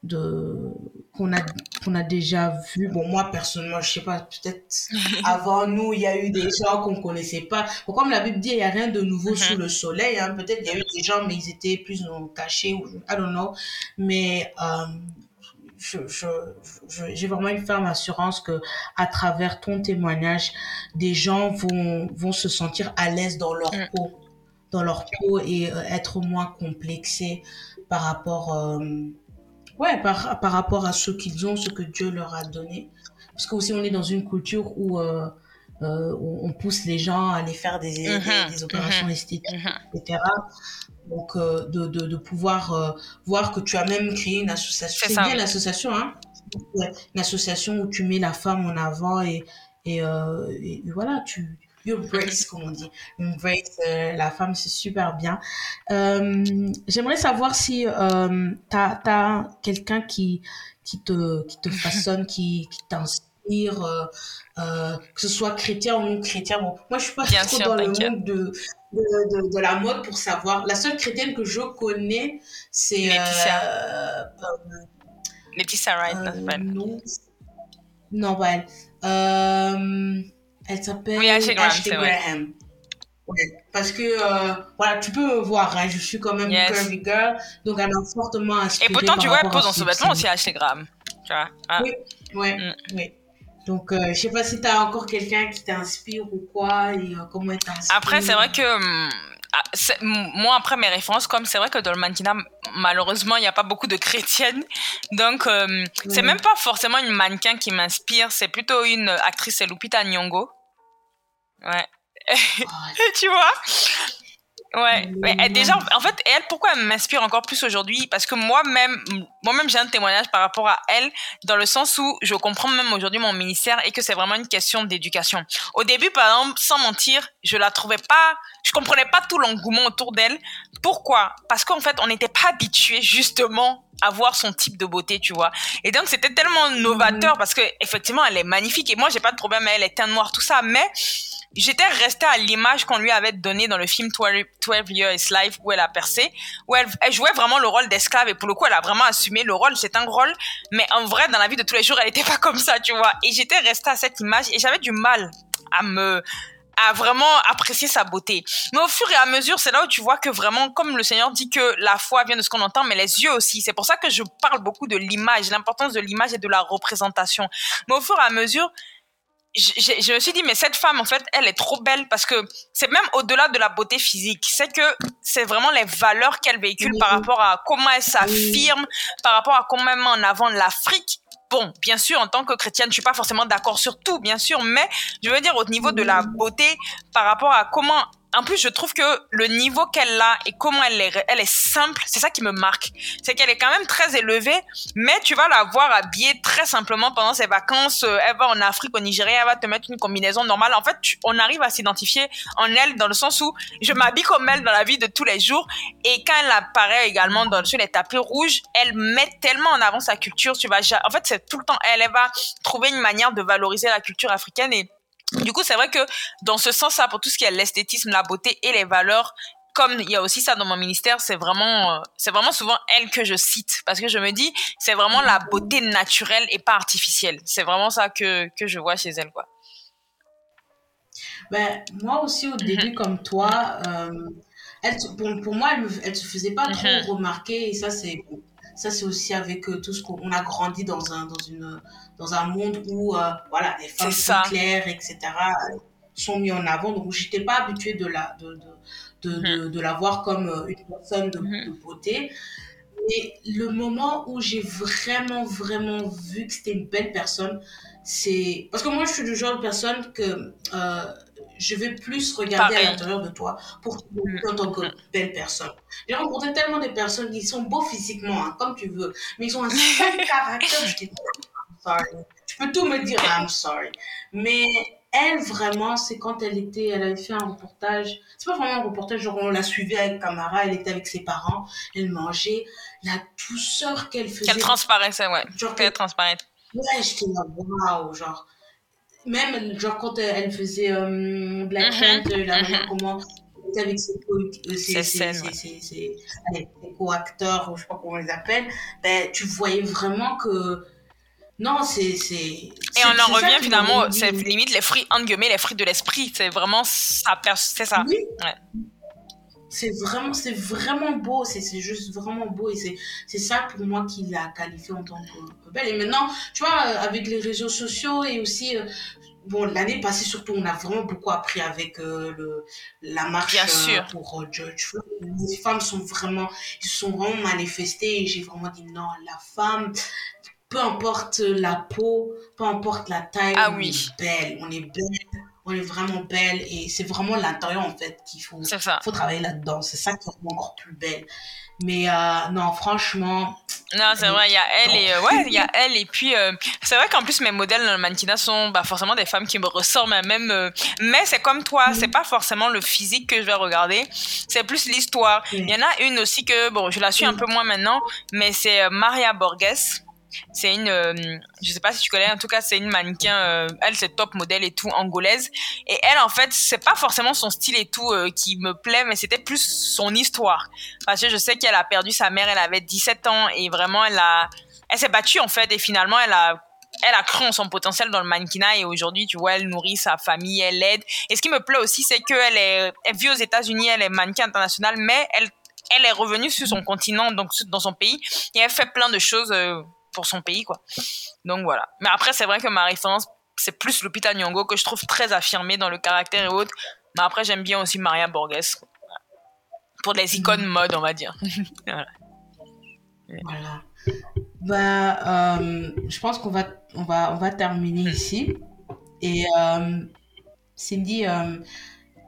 de qu'on a qu'on a déjà vu bon moi personnellement je sais pas peut-être avant nous il y a eu des gens qu'on connaissait pas bon, comme la Bible dit il y a rien de nouveau sous mm-hmm. le soleil hein. peut-être il y a eu des gens mais ils étaient plus cachés ou I don't know mais euh, je, je, j'ai vraiment une ferme assurance que à travers ton témoignage, des gens vont, vont se sentir à l'aise dans leur mm. peau, dans leur peau et euh, être moins complexés par rapport euh, ouais, par, par rapport à ce qu'ils ont, ce que Dieu leur a donné. Parce que aussi, on est dans une culture où euh, euh, on pousse les gens à aller faire des, des, mhm. opérations mhm. esthétiques, mhm. etc. Donc, euh, de, de, de, pouvoir voir que tu as même créé une association. C'est bien l'association, hein Une association où tu mets la femme en avant et, et, et voilà, tu, you embrace, comme on dit. Embrace euh, la femme, c'est super bien. Euh, J'aimerais savoir si euh, tu as, quelqu'un qui, qui, te, qui te façonne, qui, qui t'inspire, euh, euh, que ce soit chrétien ou non chrétien. Bon, moi, je suis pas trop dans le monde de, de, de, la mode pour savoir. La seule chrétienne que je connais, c'est... Laetitia. Euh, Laetitia Wright, non, non, pas elle. Elle s'appelle oui, Ashley Graham. parce que, euh, voilà, tu peux me voir, hein, je suis quand même une curvy girl, donc elle m'a fortement inspirée. Et pourtant, tu vois, elle pose dans ce vêtement aussi Ashley Graham. Tu vois ah. Oui, ouais, mm. oui. Donc, euh, je sais pas si tu as encore quelqu'un qui t'inspire ou quoi, et euh, comment t'inspire. Après, c'est vrai que hum, ah, moi, après mes références, comme c'est vrai que dans le mannequinat, malheureusement, il n'y a pas beaucoup de chrétiennes. Donc, euh, c'est même pas forcément une mannequin qui m'inspire, c'est plutôt une actrice, c'est Lupita Nyong'o. Ouais. tu vois? Ouais, ouais déjà, en fait, elle, pourquoi elle m'inspire encore plus aujourd'hui? Parce que moi-même, moi-même, j'ai un témoignage par rapport à elle, dans le sens où je comprends même aujourd'hui mon ministère et que c'est vraiment une question d'éducation. Au début, par exemple, sans mentir, je la trouvais pas, je comprenais pas tout l'engouement autour d'elle. Pourquoi? Parce qu'en fait, on n'était pas habitué justement à voir son type de beauté, tu vois. Et donc, c'était tellement novateur parce que effectivement, elle est magnifique et moi, j'ai pas de problème, elle est teint noir, tout ça, mais j'étais restée à l'image qu'on lui avait donnée dans le film 12 Years Life où elle a percé, où elle, jouait vraiment le rôle d'esclave et pour le coup elle a vraiment assumé le rôle, c'est un rôle, mais en vrai dans la vie de tous les jours elle n'était pas comme ça, tu vois. Et j'étais restée à cette image et j'avais du mal à me à vraiment apprécier sa beauté. Mais au fur et à mesure, c'est là où tu vois que vraiment, comme le Seigneur dit que la foi vient de ce qu'on entend, mais les yeux aussi. C'est pour ça que je parle beaucoup de l'image, l'importance de l'image et de la représentation. Mais au fur et à mesure, je, je, me suis dit, mais cette femme, en fait, elle est trop belle parce que c'est même au-delà de la beauté physique. C'est que c'est vraiment les valeurs qu'elle véhicule par rapport à comment elle s'affirme, par rapport à comment elle met en avant l'Afrique. Bon, bien sûr, en tant que chrétienne, je suis pas forcément d'accord sur tout, bien sûr, mais je veux dire au niveau de la beauté, par rapport à comment en plus, je trouve que le niveau qu'elle a et comment elle est, elle est simple, c'est ça qui me marque. C'est qu'elle est quand même très élevée, mais tu vas la voir habillée très simplement pendant ses vacances. Euh, elle va en Afrique, au Nigeria, elle va te mettre une combinaison normale. En fait, on arrive à s'identifier en elle dans le sens où je m'habille comme elle dans la vie de tous les jours. Et quand elle apparaît également dans, sur les tapis rouges, elle met tellement en avant sa culture. Tu vas, en fait, c'est tout le temps elle. Elle va trouver une manière de valoriser la culture africaine et du coup, c'est vrai que dans ce sens-là, pour tout ce qui est l'esthétisme, la beauté et les valeurs, comme il y a aussi ça dans mon ministère, c'est vraiment, euh, c'est vraiment souvent elle que je cite parce que je me dis, c'est vraiment la beauté naturelle et pas artificielle. C'est vraiment ça que, que je vois chez elle, quoi. Ben, moi aussi, au début, mhm. comme toi, euh, elle, pour moi, elle ne se faisait pas trop mhm. remarquer et ça, c'est ça, c'est aussi avec euh, tout ce qu'on a grandi dans un, dans une, dans un monde où euh, voilà, les femmes sont claires, etc., sont mis en avant. Donc, je n'étais pas habituée de la, de, de, de, de, la voir comme euh, une personne de, mm-hmm. beauté. Et le moment où j'ai vraiment, vraiment vu que c'était une belle personne, c'est. Parce que moi, je suis du genre de personne que euh, je vais plus regarder à l'intérieur de toi pour te mm. en tant que belle personne. J'ai rencontré tellement de personnes qui sont beaux physiquement, hein, comme tu veux, mais ils ont un sale caractère. Je sorry. Tu peux tout me dire, I'm sorry. Mais elle, vraiment, c'est quand elle était, elle avait fait un reportage. C'est pas vraiment un reportage, genre on la suivait avec Camara, elle était avec ses parents, elle mangeait. La douceur qu'elle faisait. Qu'elle transparaissait, ouais. Genre qu'elle transparaissait. Ouais, j'étais là, waouh, genre. Même, genre, quand elle faisait euh, Black mm Panther, la manière mm-hmm. comment avec ses, co-acteurs, je sais pas comment on les appelle, ben, tu voyais vraiment que non, c'est. Et on en revient finalement, c'est limite les fruits, entre guillemets, les fruits de l'esprit. C'est vraiment ça. C'est ça. Oui. C'est vraiment, c'est vraiment beau, c'est juste vraiment beau et c'est ça pour moi qui l'a qualifié en tant que belle. Et maintenant, tu vois, euh, avec les réseaux sociaux et aussi, euh, bon, l'année passée surtout, on a vraiment beaucoup appris avec euh, le, la marche pour George Floyd. Les femmes sont vraiment, ils sont vraiment manifestées et j'ai vraiment dit non, la femme, peu importe la peau, peu importe la taille, ah on est belle, on est belle, on est vraiment belle et c'est vraiment l'intérieur en fait qu'il faut, faut travailler là-dedans. C'est ça qui est encore plus belle. Mais euh, non, franchement. Non, c'est vrai, il y a elle et euh, ouais, il y a elle et puis euh, c'est vrai qu'en plus mes modèles dans le mannequinat sont bah, forcément des femmes qui me ressemblent même. mais c'est comme toi, c'est pas forcément le physique que je vais regarder, c'est plus l'histoire. Il y en a une aussi que bon, je la suis un peu moins maintenant, mais c'est Maria Borges. C'est une, euh, je sais pas si tu connais, en tout cas, c'est une mannequin, euh, elle, c'est top modèle et tout, angolaise. Et elle, en fait, c'est pas forcément son style et tout euh, qui me plaît, mais c'était plus son histoire. Parce que je sais qu'elle a perdu sa mère, elle avait 17 ans et vraiment, elle a, elle s'est battue, en fait, et finalement, elle a, elle a cru en son potentiel dans le mannequinat et aujourd'hui, tu vois, elle nourrit sa famille, elle aide. Et ce qui me plaît aussi, c'est qu'elle est, elle vit aux États-Unis, elle est mannequin international, mais elle, elle est revenue sur son continent, donc dans son pays, et elle fait plein de choses pour son pays, quoi. Donc voilà. Mais après, c'est vrai que ma référence, c'est plus Lupita Nyong'o que je trouve très affirmée dans le caractère et autres. Mais après, j'aime bien aussi Maria Borges. Pour des icônes mode, on va dire. voilà. voilà. Bah, euh, je pense qu'on va, on va, on va terminer ici. Et euh, Cindy, euh,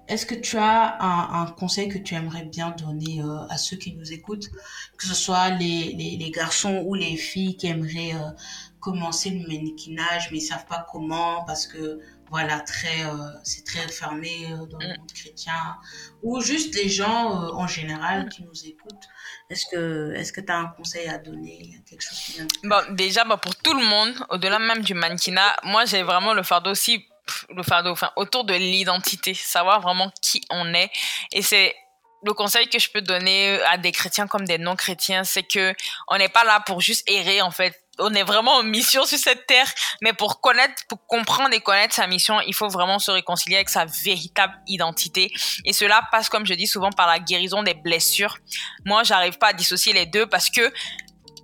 est-ce que tu as un, conseil que tu aimerais bien donner euh, à ceux qui nous écoutent, que ce soit les, les, garçons ou les filles qui aimeraient euh, commencer le mannequinage mais ils savent pas comment parce que voilà très euh, c'est très fermé dans le mm. monde chrétien. Ou juste les gens en général qui nous écoutent. Est-ce que est-ce que tu as un conseil à donner? Quelque chose qui bon déjà pour tout le monde au-delà même du mannequinat moi j'ai vraiment le fardeau aussi le fardeau, enfin, autour de l'identité, savoir vraiment qui on est. Et c'est le conseil que je peux donner à des chrétiens comme des non-chrétiens, c'est que on n'est pas là pour juste errer, en fait. On est vraiment en mission sur cette terre, mais pour connaître, pour comprendre et connaître sa mission, il faut vraiment se réconcilier avec sa véritable identité. Et cela passe, comme je dis souvent, par la guérison des blessures. Moi, j'arrive pas à dissocier les deux parce que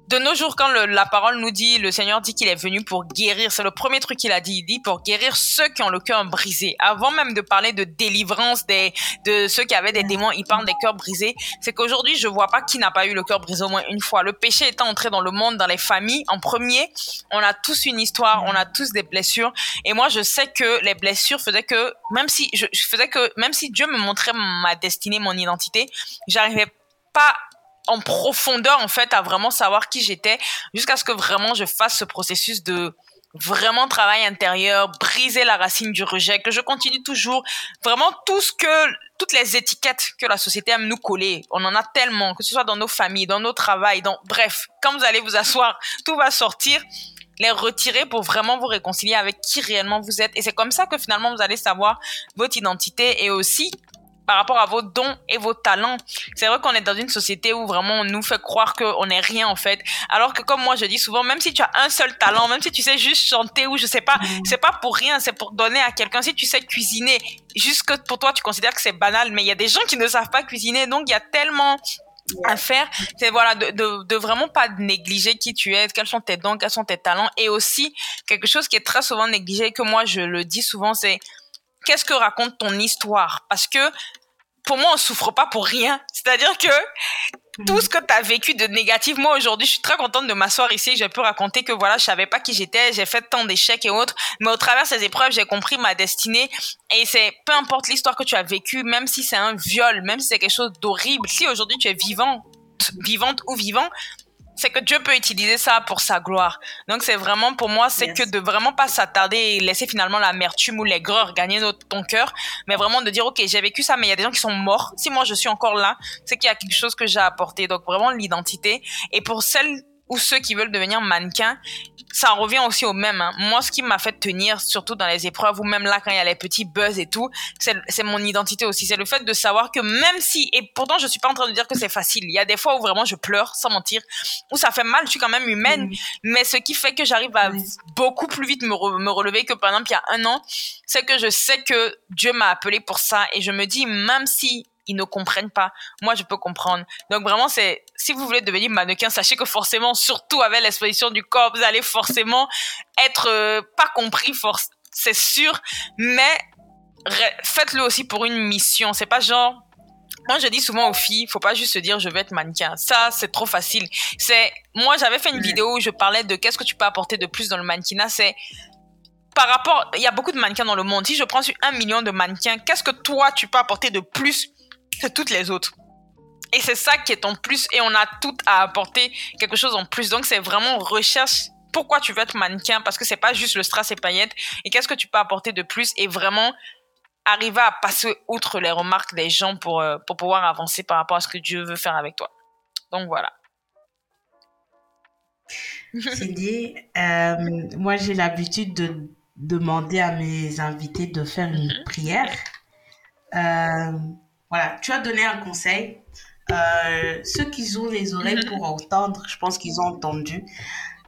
de nos jours, quand la parole nous dit, le Seigneur dit qu'il est venu pour guérir, c'est le premier truc qu'il a dit. Il dit pour guérir ceux qui ont le cœur brisé. Avant même de parler de délivrance des, de ceux qui avaient des démons, il parle des cœurs brisés. C'est qu'aujourd'hui, je vois pas qui n'a pas eu le cœur brisé au moins une fois. Le péché étant entré dans le monde, dans les familles, en premier, on a tous une histoire, on a tous des blessures. Et moi, je sais que les blessures faisaient que, même si, je, je faisais que, même si Dieu me montrait ma destinée, mon identité, j'arrivais pas en profondeur en fait à vraiment savoir qui j'étais jusqu'à ce que vraiment je fasse ce processus de vraiment travail intérieur, briser la racine du rejet, que je continue toujours vraiment tout ce que toutes les étiquettes que la société aime nous coller, on en a tellement, que ce soit dans nos familles, dans nos travails, dans bref, quand vous allez vous asseoir, tout va sortir les retirer pour vraiment vous réconcilier avec qui réellement vous êtes. Et c'est comme ça que finalement vous allez savoir votre identité et aussi par rapport à vos dons et vos talents. C'est vrai qu'on est dans une société où vraiment on nous fait croire qu'on n'est rien en fait. Alors que comme moi je dis souvent, même si tu as un seul talent, même si tu sais juste chanter ou je sais pas, c'est pas pour rien, c'est pour donner à quelqu'un. Si tu sais cuisiner, juste que pour toi tu considères que c'est banal, mais il y a des gens qui ne savent pas cuisiner, donc il y a tellement à faire c'est voilà de, de, de, vraiment pas négliger qui tu es quels sont tes dons quels sont tes talents et aussi quelque chose qui est très souvent négligé que moi je le dis souvent c'est qu'est-ce que raconte ton histoire? Parce que pour moi, on souffre pas pour rien. C'est-à-dire que tout ce que tu as vécu de négatif, moi aujourd'hui, je suis très contente de m'asseoir ici. Je peux raconter que voilà, je savais pas qui j'étais, j'ai fait tant d'échecs et autres, mais au travers de ces épreuves, j'ai compris ma destinée. Et c'est peu importe l'histoire que tu as vécue, même si c'est un viol, même si c'est quelque chose d'horrible, si aujourd'hui tu es vivant, vivante ou vivant, c'est que Dieu peut utiliser ça pour sa gloire. Donc c'est vraiment pour moi, c'est que de vraiment pas s'attarder et laisser finalement l'amertume ou l'aigreur gagner notre, ton cœur, mais vraiment de dire ok j'ai vécu ça, mais il y a des gens qui sont morts. Si moi je suis encore là, c'est qu'il y a quelque chose que j'ai apporté. Donc vraiment l'identité. Et pour celles ou ceux qui veulent devenir mannequins, ça revient aussi au même. Hein. Moi, ce qui m'a fait tenir, surtout dans les épreuves, ou même là, quand il y a les petits buzz et tout, c'est mon identité aussi. C'est le fait de savoir que même si, et pourtant, je suis pas en train de dire que c'est facile. Il y a des fois où vraiment je pleure, sans mentir, où ça fait mal, je suis quand même humaine. Mais ce qui fait que j'arrive à beaucoup plus vite me, me relever que, par exemple, il y a un an, c'est que je sais que Dieu m'a appelé pour ça. Et je me dis, même si ils ne comprennent pas. Moi, je peux comprendre. Donc vraiment, c'est si vous voulez devenir mannequin, sachez que forcément, surtout avec l'exposition du corps, vous allez forcément être euh, pas compris, c'est sûr. Mais faites-le aussi pour une mission. C'est pas genre moi, je dis souvent aux filles, faut pas juste se dire je vais être mannequin. Ça, c'est trop facile. C'est moi, j'avais fait une vidéo où je parlais de qu'est-ce que tu peux apporter de plus dans le mannequinat. C'est par rapport, il y a beaucoup de mannequins dans le monde. Si je prends sur un million de mannequins, qu'est-ce que toi tu peux apporter de plus c'est toutes les autres. Et c'est ça qui est en plus, et on a tout à apporter quelque chose en plus. Donc c'est vraiment recherche pourquoi tu veux être mannequin, parce que c'est pas juste le strass et paillettes, et qu'est-ce que tu peux apporter de plus, et vraiment arriver à passer outre les remarques des gens pour, euh, pour pouvoir avancer par rapport à ce que Dieu veut faire avec toi. Donc voilà. Cindy, euh, moi j'ai l'habitude de demander à mes invités de faire une mhm. prière. Euh, voilà, tu as donné un conseil. Euh, ceux qui ont les oreilles mhm. pour entendre, je pense qu'ils ont entendu.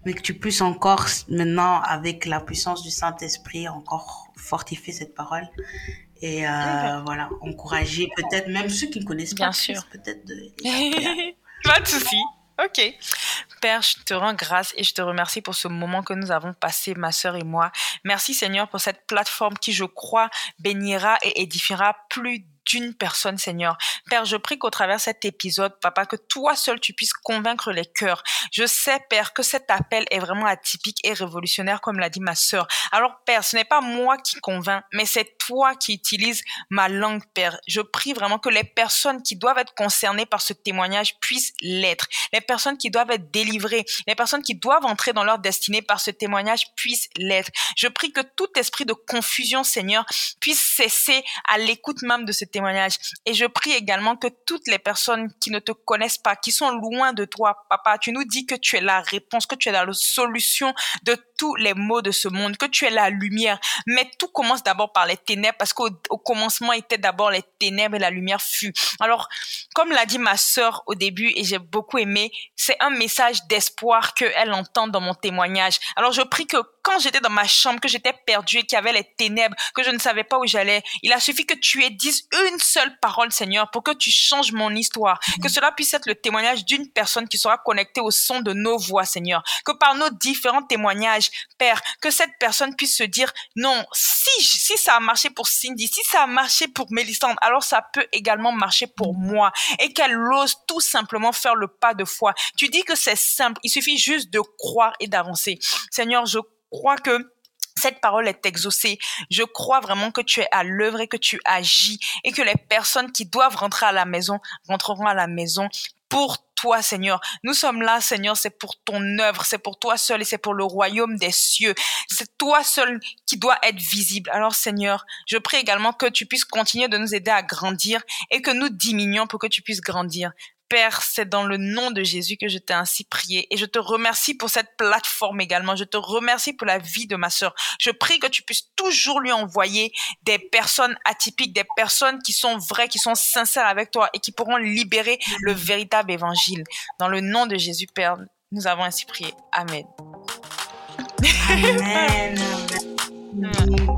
Mais que tu puisses encore, maintenant, avec la puissance du Saint-Esprit, encore fortifier cette parole. Et euh, voilà, encourager peut-être même ceux qui ne connaissent pas. Bien sûr. Peut-être de... pas de souci. Ok. Père, je te rends grâce et je te remercie pour ce moment que nous avons passé, ma sœur et moi. Merci Seigneur pour cette plateforme qui, je crois, bénira et édifiera plus d'une personne, Seigneur. Père, je prie qu'au travers cet épisode, Papa, que toi seul tu puisses convaincre les cœurs. Je sais, Père, que cet appel est vraiment atypique et révolutionnaire, comme l'a dit ma sœur. Alors, Père, ce n'est pas moi qui convainc, mais c'est qui utilises ma langue, Père. Je prie vraiment que les personnes qui doivent être concernées par ce témoignage puissent l'être. Les personnes qui doivent être délivrées, les personnes qui doivent entrer dans leur destinée par ce témoignage puissent l'être. Je prie que tout esprit de confusion, Seigneur, puisse cesser à l'écoute même de ce témoignage. Et je prie également que toutes les personnes qui ne te connaissent pas, qui sont loin de toi, papa, tu nous dis que tu es la réponse, que tu es la solution de tous les maux de ce monde, que tu es la lumière. Mais tout commence d'abord par les ténèbres, parce qu'au commencement était d'abord les ténèbres et la lumière fut. Alors, comme l'a dit ma sœur au début, et j'ai beaucoup aimé, c'est un message d'espoir qu'elle entend dans mon témoignage. Alors, je prie que quand j'étais dans ma chambre, que j'étais perdue et qu'il y avait les ténèbres, que je ne savais pas où j'allais, il a suffi que tu aies dit une seule parole, Seigneur, pour que tu changes mon histoire. Que cela puisse être le témoignage d'une personne qui sera connectée au son de nos voix, Seigneur. Que par nos différents témoignages, Père, que cette personne puisse se dire, non, si, si ça a marché pour Cindy, si ça a marché pour Mélissande, alors ça peut également marcher pour moi. Et qu'elle ose tout simplement faire le pas de foi. Tu dis que c'est simple. Il suffit juste de croire et d'avancer. Seigneur, je crois que cette parole est exaucée. Je crois vraiment que tu es à l'œuvre et que tu agis et que les personnes qui doivent rentrer à la maison rentreront à la maison pour toi, Seigneur. Nous sommes là, Seigneur, c'est pour ton œuvre, c'est pour toi seul et c'est pour le royaume des cieux. C'est toi seul qui doit être visible. Alors, Seigneur, je prie également que tu puisses continuer de nous aider à grandir et que nous diminuions pour que tu puisses grandir. Père, c'est dans le nom de Jésus que je t'ai ainsi prié et je te remercie pour cette plateforme également. Je te remercie pour la vie de ma sœur. Je prie que tu puisses toujours lui envoyer des personnes atypiques, des personnes qui sont vraies, qui sont sincères avec toi et qui pourront libérer le véritable évangile. Dans le nom de Jésus, Père, nous avons ainsi prié. Amen. Amen.